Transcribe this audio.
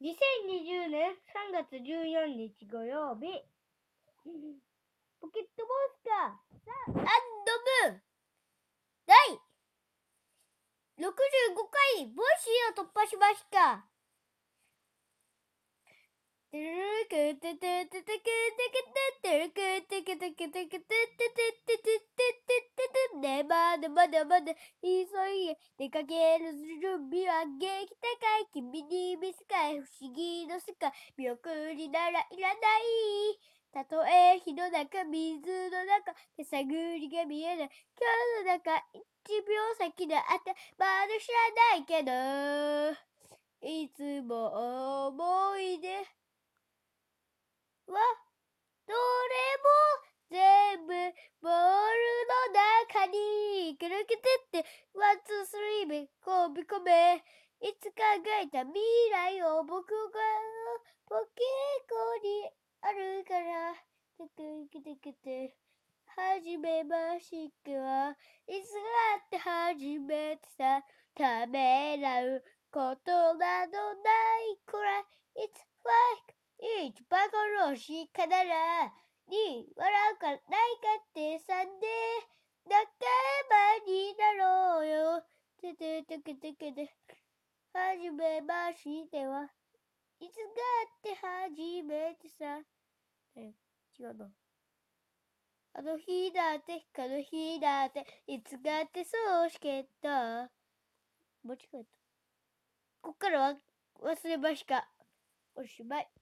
2020年3月14日土曜日、ポケットモンスター、ランドム第65回ボイシーを突破しました。ねまだまだまだ急いで出かける準備はできたかい君に見せかい不思議の世界見送りならいらないたとえ火の中水の中手探りが見えない今日の中一秒先であってまだ知らないけどいつも思い出はどれも全部ボールの中にくるけてってワンツースリーでこび込めいつ考えた未来を僕がポケコにあるから。てくてくてて。はじめましては。いつだって初めてさためらうことなどないくらい。It's like 一バカのしかならに笑うかないかってさんで。仲間になろうよ。てててけてけて。はじめましてはいつがってはじめてさえ違うのあの日だってこの日だっていつがってそうしけた。間違えた。こっからは忘れました。おしまい。